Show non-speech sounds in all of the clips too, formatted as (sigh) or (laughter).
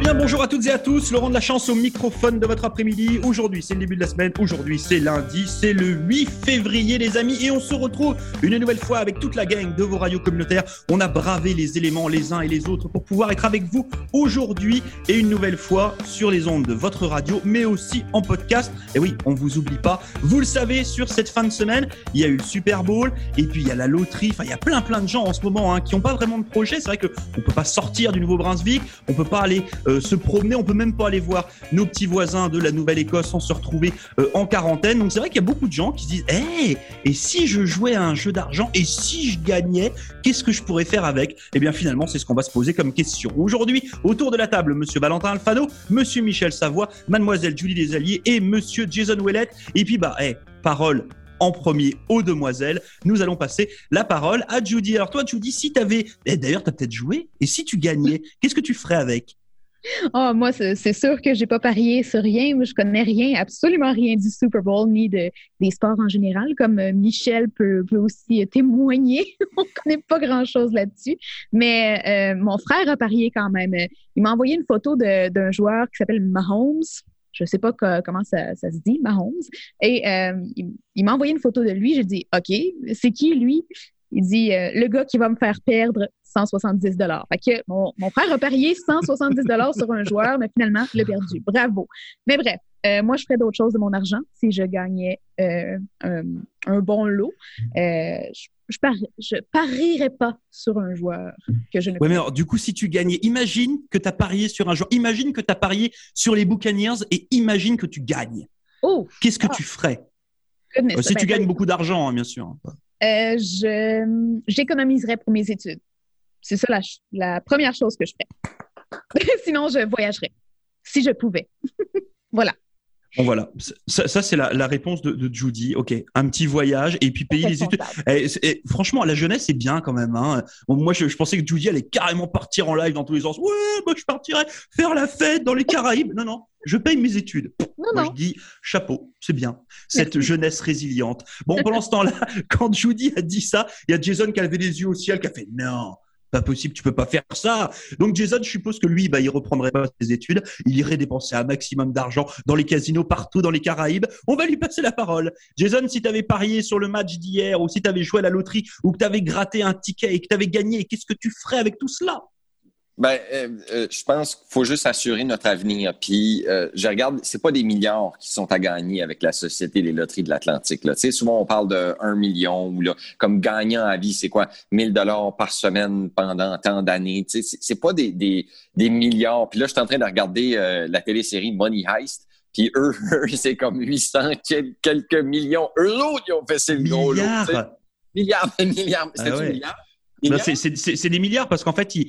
Audio. Bonjour à toutes et à tous. Laurent de la chance au microphone de votre après-midi. Aujourd'hui, c'est le début de la semaine. Aujourd'hui, c'est lundi. C'est le 8 février, les amis. Et on se retrouve une nouvelle fois avec toute la gang de vos radios communautaires. On a bravé les éléments les uns et les autres pour pouvoir être avec vous aujourd'hui et une nouvelle fois sur les ondes de votre radio, mais aussi en podcast. Et oui, on vous oublie pas. Vous le savez, sur cette fin de semaine, il y a eu le Super Bowl et puis il y a la loterie. Enfin, il y a plein, plein de gens en ce moment hein, qui n'ont pas vraiment de projet. C'est vrai qu'on ne peut pas sortir du Nouveau-Brunswick. On peut pas aller euh, promener. On peut même pas aller voir nos petits voisins de la Nouvelle-Écosse sans se retrouver euh, en quarantaine. Donc c'est vrai qu'il y a beaucoup de gens qui se disent Hey, et si je jouais à un jeu d'argent et si je gagnais, qu'est-ce que je pourrais faire avec? Eh bien finalement, c'est ce qu'on va se poser comme question. Aujourd'hui, autour de la table, Monsieur Valentin Alfano, Monsieur Michel Savoie, Mademoiselle Julie Desalliés et Monsieur Jason Ouellette. Et puis bah, hey, parole en premier aux demoiselles. Nous allons passer la parole à Judy. Alors toi, Judy, si tu avais, eh, d'ailleurs, tu as peut-être joué, et si tu gagnais, qu'est-ce que tu ferais avec? Oh, moi, c'est sûr que j'ai pas parié sur rien. Je connais rien, absolument rien du Super Bowl ni de, des sports en général, comme euh, Michel peut, aussi témoigner. (laughs) On connaît pas grand-chose là-dessus. Mais euh, mon frère a parié quand même. Il m'a envoyé une photo d'un joueur qui s'appelle Mahomes. Je sais pas comment ça, se dit, Mahomes. Et euh, il, il m'a envoyé une photo de lui. J'ai dit, OK, c'est qui lui? Il dit, le gars qui va me faire perdre 170 dollars. Fait que mon, frère a parié 170 dollars sur un joueur, mais finalement, il a perdu. Bravo. Mais bref, euh, moi, je ferais d'autres choses de mon argent si je gagnais euh, un, bon lot. Euh, je, je, parierais pas sur un joueur que je ne Oui, mais alors, du coup, si tu gagnais, imagine que tu as parié sur un joueur. Imagine que tu as parié sur les Buccaneers et imagine que tu gagnes. Oh, Qu'est-ce que ah. tu ferais? Si tu gagnes beaucoup d'argent, hein, bien sûr. J'économiserais pour mes études. C'est ça la, première chose que je ferais. (laughs) Sinon, je voyagerais, si je pouvais. (laughs) voilà. Bon voilà, ça, c'est la, réponse de, Judy. Ok, un petit voyage et puis payer les études. Et, eh, eh, franchement, la jeunesse c'est bien quand même. Hein. moi, je, pensais que Judy allait carrément partir en live dans tous les sens. Ouais, moi je partirais faire la fête dans les Caraïbes. Non, non, je paye mes études. moi, je dis chapeau, c'est bien. Cette jeunesse résiliente. Bon, pendant ce temps-là, (laughs) quand Judy a dit ça, il y a Jason qui a levé les yeux au ciel, qui a fait non pas possible, tu peux pas faire ça. Donc Jason, je suppose que lui, bah, il reprendrait pas ses études, il irait dépenser un maximum d'argent dans les casinos partout dans les Caraïbes. On va lui passer la parole. Jason, si tu avais parié sur le match d'hier ou si tu avais joué à la loterie ou que tu avais gratté un ticket et que tu avais gagné, qu'est-ce que tu ferais avec tout cela? Ben, euh, euh, je pense qu'il faut juste assurer notre avenir. Puis, euh, je regarde, c'est pas des milliards qui sont à gagner avec la Société des loteries de l'Atlantique. Tu sais, souvent, on parle de 1 million ou là, comme gagnant à vie, c'est quoi? 1000 dollars par semaine pendant tant d'années. Tu sais, c'est pas des, des, des, milliards. Puis là, je suis en train de regarder la télésérie Money Heist. Puis eux, (laughs) c'est comme 800 quelques millions. Eux autres, ils ont fait ces gros Milliards. Milliards, (laughs) milliards. C'est ah milliards? C'est des milliards parce qu'en fait, ils,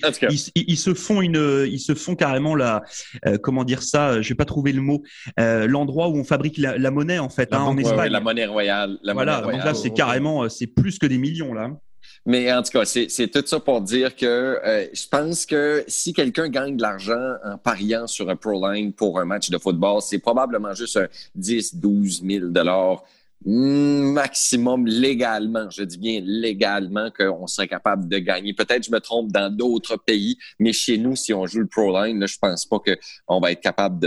ils, se font une, ils se font carrément la, euh, comment dire ça, je vais pas trouver le mot, euh, l'endroit où on fabrique la, monnaie en fait, hein, en Espagne. la monnaie royale. La voilà, donc là c'est carrément, euh, c'est plus que des millions là. Mais en tout cas, c'est tout ça pour dire que je pense que si quelqu'un gagne de l'argent en pariant sur un Pro Line pour un match de football, c'est probablement juste un 10, 12 000 dollars maximum légalement, je dis bien légalement, qu'on serait capable de gagner. Peut-être je me trompe dans d'autres pays, mais chez nous, si on joue le Pro Line, là, je pense pas qu'on va être capable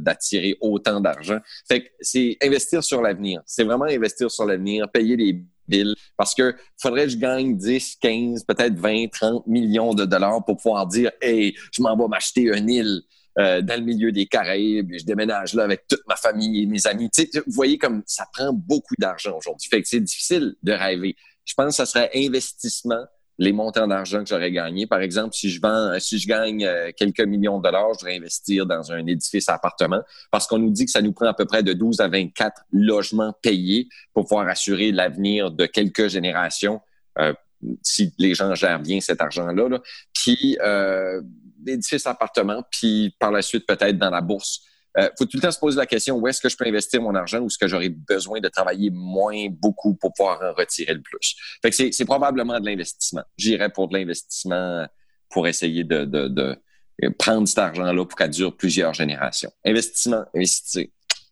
d'attirer de, autant d'argent. Fait que c'est investir sur l'avenir. C'est vraiment investir sur l'avenir, payer les billes, parce que faudrait que je gagne 10, 15, peut-être 20, 30 millions de dollars pour pouvoir dire, hey, je m'en vais m'acheter une île euh, dans le milieu des Caraïbes, je déménage là avec toute ma famille et mes amis. Tu sais, vous voyez comme ça prend beaucoup d'argent aujourd'hui. Fait que c'est difficile de rêver. Je pense que ça serait investissement les montants d'argent que j'aurais gagné. Par exemple, si je vends, si je gagne euh, quelques millions de dollars, je voudrais investir dans un édifice à appartement parce qu'on nous dit que ça nous prend à peu près de 12 à 24 logements payés pour pouvoir assurer l'avenir de quelques générations. Euh, si les gens gèrent bien cet argent-là. Là. Puis euh, d'édifices appartements, puis par la suite peut-être dans la bourse. Euh, faut tout le temps se poser la question où est-ce que je peux investir mon argent ou est-ce que j'aurais besoin de travailler moins beaucoup pour pouvoir en retirer le plus? Fait que c'est probablement de l'investissement. J'irais pour de l'investissement pour essayer de, de, de prendre cet argent-là pour qu'elle dure plusieurs générations. Investissement, investir.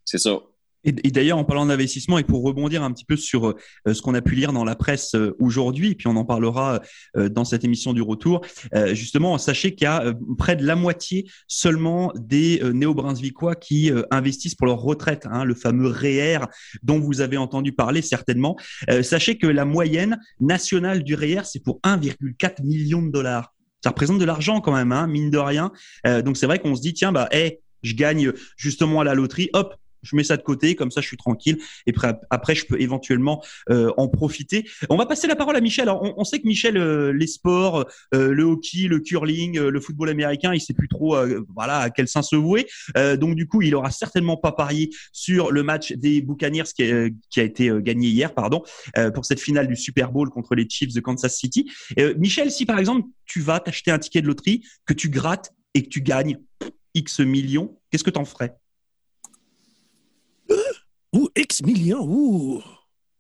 C'est ça. Et, d'ailleurs, en parlant d'investissement, et pour rebondir un petit peu sur euh, ce qu'on a pu lire dans la presse euh, aujourd'hui, puis on en parlera euh, dans cette émission du retour, justement, sachez qu'il y a près de la moitié seulement des néo-brunswickois qui investissent pour leur retraite, hein, le fameux REER dont vous avez entendu parler certainement. sachez que la moyenne nationale du REER, c'est pour 1,4 million de dollars. Ça représente de l'argent quand même, hein, mine de rien. donc c'est vrai qu'on se dit, tiens, bah, hey, je gagne justement à la loterie, hop, je mets ça de côté, comme ça je suis tranquille. Et après, je peux éventuellement euh, en profiter. On va passer la parole à Michel. On, sait que Michel, euh, les sports, euh, le hockey, le curling, le football américain, il sait plus trop, voilà, à quel sein se vouer. donc du coup, il aura certainement pas parié sur le match des Buccaneers qui a, été gagné hier, pardon, pour cette finale du Super Bowl contre les Chiefs de Kansas City. Michel, si par exemple tu vas t'acheter un ticket de loterie, que tu grattes et que tu gagnes X millions, qu'est-ce que tu en ferais? Ouh, X millions, ouh.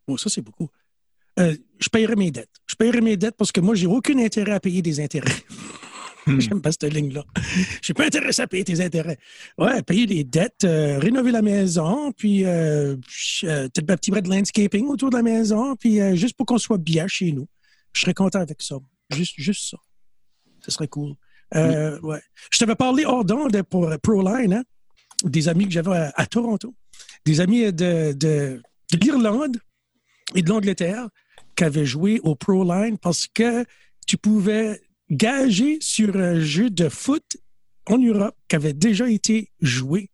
Oh, ça, c'est beaucoup. Euh, je paierai mes dettes. Je paierai mes dettes parce que moi, j'ai aucun intérêt à payer des intérêts. Hmm. (laughs) J'aime pas cette ligne-là. Je suis pas intéressé à payer tes intérêts. Ouais, payer les dettes, euh, rénover la maison, puis euh, peut-être un petit bras de landscaping autour de la maison, puis juste pour qu'on soit bien chez nous. Je serais content avec ça. Juste, juste ça. Ce serait cool. ouais. Je t'avais parlé hors d'onde pour ProLine, hein? des amis que j'avais à Toronto des amis de, de, l'Irlande et de l'Angleterre qui avaient joué au Pro Line parce que tu pouvais gager sur un jeu de foot en Europe qui avait déjà été joué.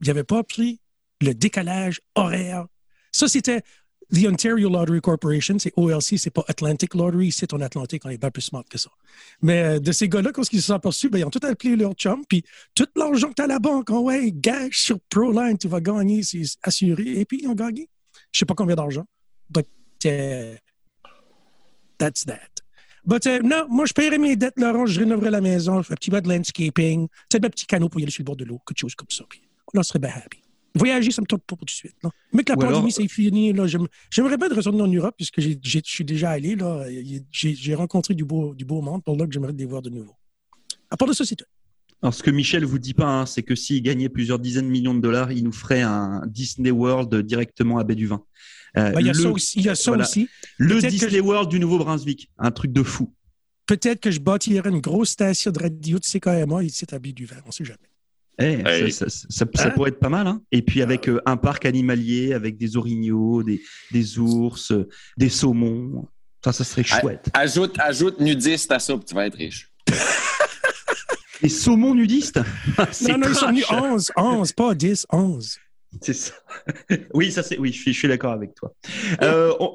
Il avait pas pris le décalage horaire. Ça, c'était The Ontario Lottery Corporation, c'est OLC, c'est pas Atlantic Lottery, c'est en Atlantique, on est bien plus smart que ça. Mais euh, de ces gars-là, quand ils se sont aperçus, ben, ils ont tout appelé leur chum, puis tout l'argent que tu as à la banque, oh ouais, gage sur ProLine, tu vas gagner, c'est assuré, et puis ils ont gagné. Je sais pas combien d'argent. But uh, that's that. But uh, non, moi, je paierais mes dettes, Laurent, je rénoverais la maison, un petit peu de landscaping, peut-être un petit canot pour y aller sur le bord de l'eau, quelque chose comme ça, puis on serait bien happy. Voyager, ça me tente pas tout de suite. Mais que la pandémie, c'est fini. J'aimerais bien retourner en Europe puisque je suis déjà allé. J'ai rencontré du beau, du beau monde. Pour là que j'aimerais les voir de nouveau. À part de ça, c'est tout. Alors, ce que Michel vous dit pas, hein, c'est que s'il gagnait plusieurs dizaines de millions de dollars, il nous ferait un Disney World directement à Baie du Vin. Euh, bah, il y a ça aussi. Y a ça aussi. Le Disney World du Nouveau-Brunswick. Un truc de fou. Peut-être que je bâtirais une grosse station de radio de CKMA ici à Baie du Vin. On ne sait jamais. Eh, ça, hein? pourrait être pas mal. Hein et puis avec euh, un parc animalier, avec des orignaux, des, des ours, euh, des saumons. Ça, ça serait chouette. Ajoute, ajoute nudiste à ça, tu vas être riche. (laughs) Les saumons nudistes? (laughs) Non, non, ils sont venus 11, 11, pas 10, 11. C'est ça. (laughs) Oui, ça c'est. Oui, je suis, suis d'accord avec toi. Euh, on,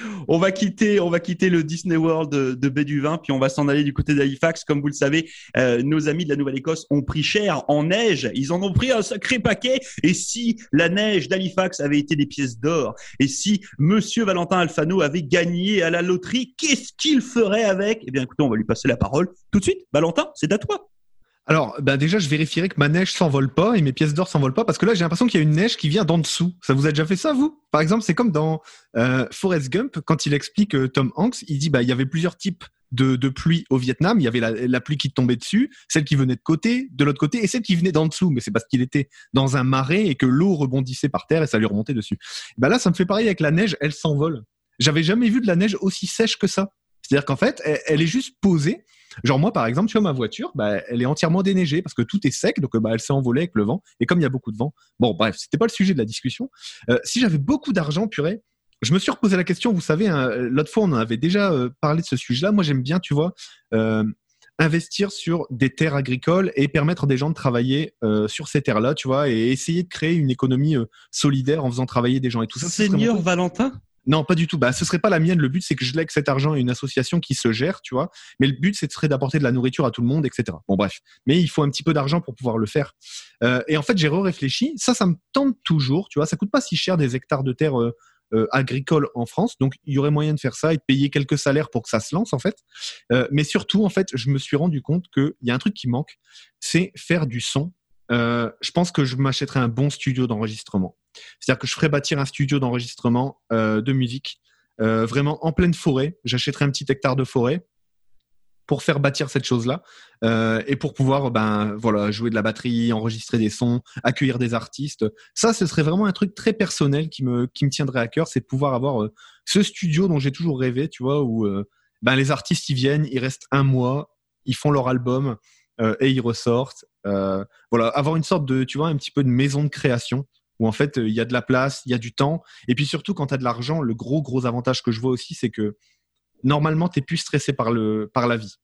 (laughs) va quitter, on va quitter le Disney World de, de Béduvin, puis on va s'en aller du côté d'Halifax. Comme vous le savez, euh, nos amis de la Nouvelle-Écosse ont pris cher en neige. Ils en ont pris un sacré paquet. Et si la neige d'Halifax avait été des pièces d'or, et si Monsieur Valentin Alfano avait gagné à la loterie, qu'est-ce qu'il ferait avec? Eh bien, écoutez, on va lui passer la parole tout de suite. Valentin, c'est à toi. Alors, bah déjà, je vérifierai que ma neige s'envole pas et mes pièces d'or s'envolent pas parce que là, j'ai l'impression qu'il y a une neige qui vient d'en dessous. Ça vous a déjà fait ça, vous? Par exemple, c'est comme dans euh, Forrest Gump quand il explique euh, Tom Hanks, il dit bah il y avait plusieurs types de, de pluie au Vietnam. Il y avait la, pluie qui tombait dessus, celle qui venait de côté, de l'autre côté, et celle qui venait d'en dessous. Mais c'est parce qu'il était dans un marais et que l'eau rebondissait par terre et ça lui remontait dessus. Bah là, ça me fait pareil avec la neige, elle s'envole. J'avais jamais vu de la neige aussi sèche que ça. C'est-à-dire qu'en fait, elle, est juste posée. Genre moi, par exemple, tu vois, ma voiture, bah, elle est entièrement déneigée parce que tout est sec, donc bah, elle s'est envolée avec le vent. Et comme il y a beaucoup de vent, bon, bref, c'était pas le sujet de la discussion. Euh, si j'avais beaucoup d'argent, purée, je me suis reposé la question. Vous savez, hein, l'autre fois, on en avait déjà euh, parlé de ce sujet-là. Moi, j'aime bien, tu vois, euh, investir sur des terres agricoles et permettre des gens de travailler sur ces terres-là, tu vois, et essayer de créer une économie solidaire en faisant travailler des gens et tout ça. Seigneur Valentin? Non, pas du tout. Bah, ce serait pas la mienne. Le but, c'est que je lègue cet argent à une association qui se gère, tu vois. Mais le but, c'est d'apporter de la nourriture à tout le monde, etc. Bon, bref. Mais il faut un petit peu d'argent pour pouvoir le faire. Euh, et en fait, j'ai réfléchi. Ça, ça me tente toujours, tu vois. Ça coûte pas si cher des hectares de terre euh, euh, agricole en France. Donc, il y aurait moyen de faire ça et de payer quelques salaires pour que ça se lance, en fait. mais surtout, en fait, je me suis rendu compte qu'il y a un truc qui manque, c'est faire du son. Je pense que je m'achèterais un bon studio d'enregistrement. C'est-à-dire que je ferais bâtir un studio d'enregistrement euh, de musique euh, vraiment en pleine forêt. J'achèterais un petit hectare de forêt pour faire bâtir cette chose-là euh, et pour pouvoir ben voilà jouer de la batterie, enregistrer des sons, accueillir des artistes. Ça, ce serait vraiment un truc très personnel qui me qui me tiendrait à cœur, c'est de pouvoir avoir euh, ce studio dont j'ai toujours rêvé, tu vois, où euh, ben les artistes ils viennent, ils restent un mois, ils font leur album et ils ressortent. voilà, avoir une sorte de tu vois un petit peu de maison de création où en fait il y a de la place, il y a du temps et puis surtout quand tu as de l'argent, le gros gros avantage que je vois aussi c'est que normalement, tu es plus stressé par, le, par la vie.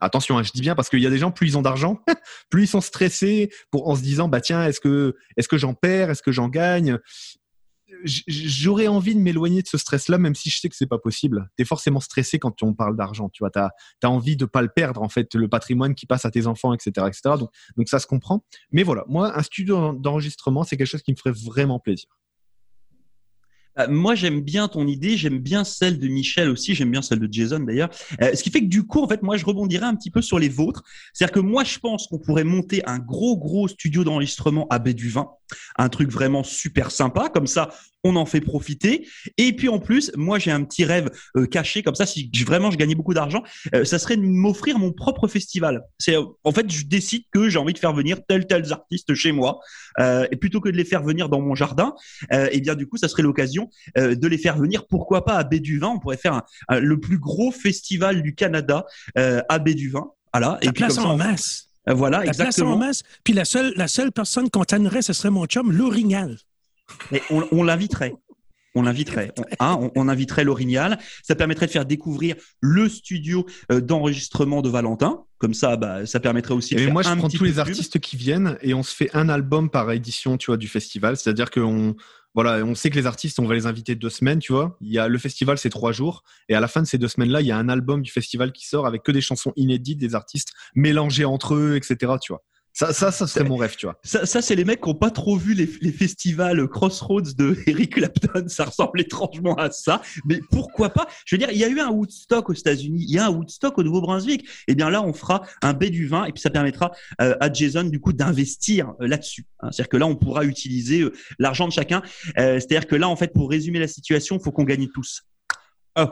Attention, hein, je dis bien parce qu'il y a des gens, plus ils ont d'argent, (laughs) plus ils sont stressés pour, en se disant, bah tiens, est-ce que, est-ce que j'en perds, est-ce que j'en gagne? J'aurais envie de m'éloigner de ce stress-là, même si je sais que c'est pas possible. Tu es forcément stressé quand on parle d'argent, tu vois. Tu as, envie de pas le perdre, en fait, le patrimoine qui passe à tes enfants, etc. etc. Donc, donc ça se comprend. Mais voilà, moi, un studio d'enregistrement, c'est quelque chose qui me ferait vraiment plaisir. Euh, moi, j'aime bien ton idée, j'aime bien celle de Michel aussi, j'aime bien celle de Jason d'ailleurs. Euh, ce qui fait que du coup, en fait, moi, je rebondirais un petit peu sur les vôtres. C'est-à-dire que moi, je pense qu'on pourrait monter un gros, gros studio d'enregistrement à baie du Vin, un truc vraiment super sympa. Comme ça, on en fait profiter. Et puis en plus, moi j'ai un petit rêve euh, caché comme ça. Si vraiment je gagnais beaucoup d'argent, ça serait de m'offrir mon propre festival. C'est en fait, je décide que j'ai envie de faire venir tels tels artistes chez moi, et plutôt que de les faire venir dans mon jardin, et eh bien du coup, ça serait l'occasion de les faire venir. Pourquoi pas à Baie du Vin On pourrait faire le plus gros festival du Canada à Baie du Vin. Voilà. et puis place en masse. Voilà, la exactement. Place en masse. Puis la seule, la seule personne qu'on tannerait, ce serait mon chum, l'orignal. Mais on, l'inviterait. On l'inviterait. (laughs) On, hein, on, inviterait l'Orignal. Ça permettrait de faire découvrir le studio euh, d'enregistrement de Valentin. Comme ça, bah, ça permettrait aussi de et faire moi, je un prends petit tous les artistes qui viennent et on se fait un album par édition, tu vois, du festival. C'est-à-dire qu'on voilà, on sait que les artistes, on va les inviter deux semaines, tu vois. Il le festival, c'est trois jours, et à la fin de ces deux semaines-là, il y a un album du festival qui sort avec que des chansons inédites des artistes mélangés entre eux, etc. Ça, ça, ça serait mon rêve, tu vois. Ça, ça c'est les mecs qui n'ont pas trop vu les, les, festivals Crossroads de (laughs) Eric Clapton. Ça ressemble étrangement à ça. Mais pourquoi pas? Je veux dire, il y a eu un Woodstock aux États-Unis, il y a un Woodstock au Nouveau-Brunswick. Eh bien là, on fera un baie du vin et puis ça permettra euh, à Jason du coup d'investir euh, là-dessus. Hein. C'est-à-dire que là, on pourra utiliser euh, l'argent de chacun. Euh, C'est-à-dire que là, en fait, pour résumer la situation, il faut qu'on gagne tous. Oh.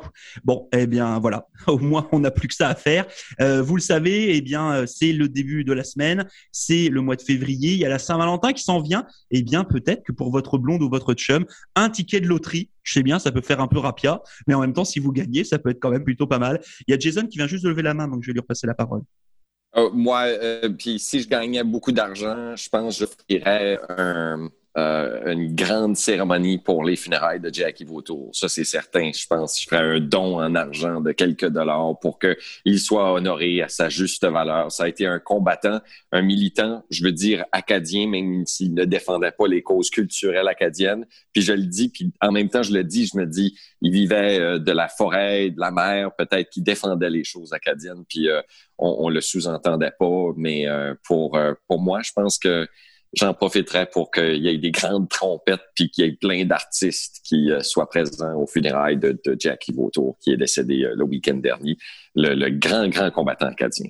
Bon, eh bien voilà, (laughs) au moins on n'a plus que ça à faire. Euh, vous le savez, eh bien euh, c'est le début de la semaine, c'est le mois de février, il y a la Saint-Valentin qui s'en vient. Eh bien peut-être que pour votre blonde ou votre chum, un ticket de loterie, je sais bien, ça peut faire un peu rapia, mais en même temps, si vous gagnez, ça peut être quand même plutôt pas mal. Il y a Jason qui vient juste de lever la main, donc je vais lui repasser la parole. Euh, moi, euh, puis si je gagnais beaucoup d'argent, je pense que je ferais un euh, une grande cérémonie pour les funérailles de Jackie Vautour. Ça, c'est certain. Je pense je ferais un don en argent de quelques dollars pour qu'il soit honoré à sa juste valeur. Ça a été un combattant, un militant, je veux dire acadien, même s'il ne défendait pas les causes culturelles acadiennes. Puis je le dis, puis en même temps, je le dis, je me dis, il vivait euh, de la forêt, de la mer, peut-être qu'il défendait les choses acadiennes, puis euh, on, on le sous-entendait pas. Mais pour, pour moi, je pense que j'en profiterai pour qu'il y ait des grandes trompettes puis qu'il y ait plein d'artistes qui euh, soient présents au funérailles de, Jackie Vautour, qui est décédé euh, le week-end dernier, le, le, grand, grand combattant acadien.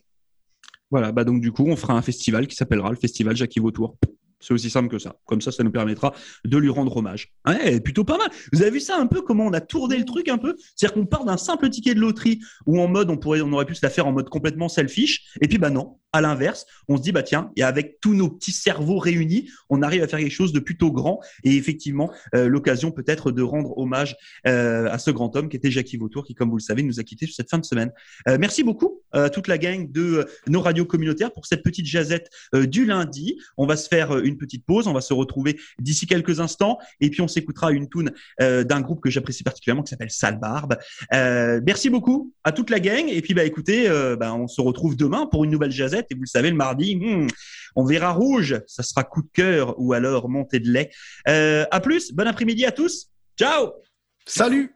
Voilà, bah donc du coup, on fera un festival qui s'appellera le Festival Jackie Vautour. C'est aussi simple que ça. Comme ça, ça nous permettra de lui rendre hommage. Ouais, plutôt pas mal. Vous avez vu ça un peu comment on a tourné le truc un peu? C'est-à-dire qu'on part d'un simple ticket de loterie où en mode on pourrait, on aurait pu se la faire en mode complètement selfish. Et puis bah non, à l'inverse, on se dit bah tiens, et avec tous nos petits cerveaux réunis, on arrive à faire quelque chose de plutôt grand et effectivement euh, l'occasion peut-être de rendre hommage euh, à ce grand homme qui était Jackie Vautour, qui comme vous le savez nous a quittés cette fin de semaine. Euh, merci beaucoup à toute la gang de nos radios communautaires pour cette petite jazette du lundi. On va se faire une petite pause. On va se retrouver d'ici quelques instants et puis on s'écoutera une tune euh, d'un groupe que j'apprécie particulièrement qui s'appelle Sale Barbe. Euh, merci beaucoup à toute la gang et puis bah écoutez, euh, bah, on se retrouve demain pour une nouvelle jazette et vous le savez le mardi, hmm, on verra rouge, ça sera coup de cœur ou alors montée de lait. à plus, bon après-midi à tous. Ciao. Salut.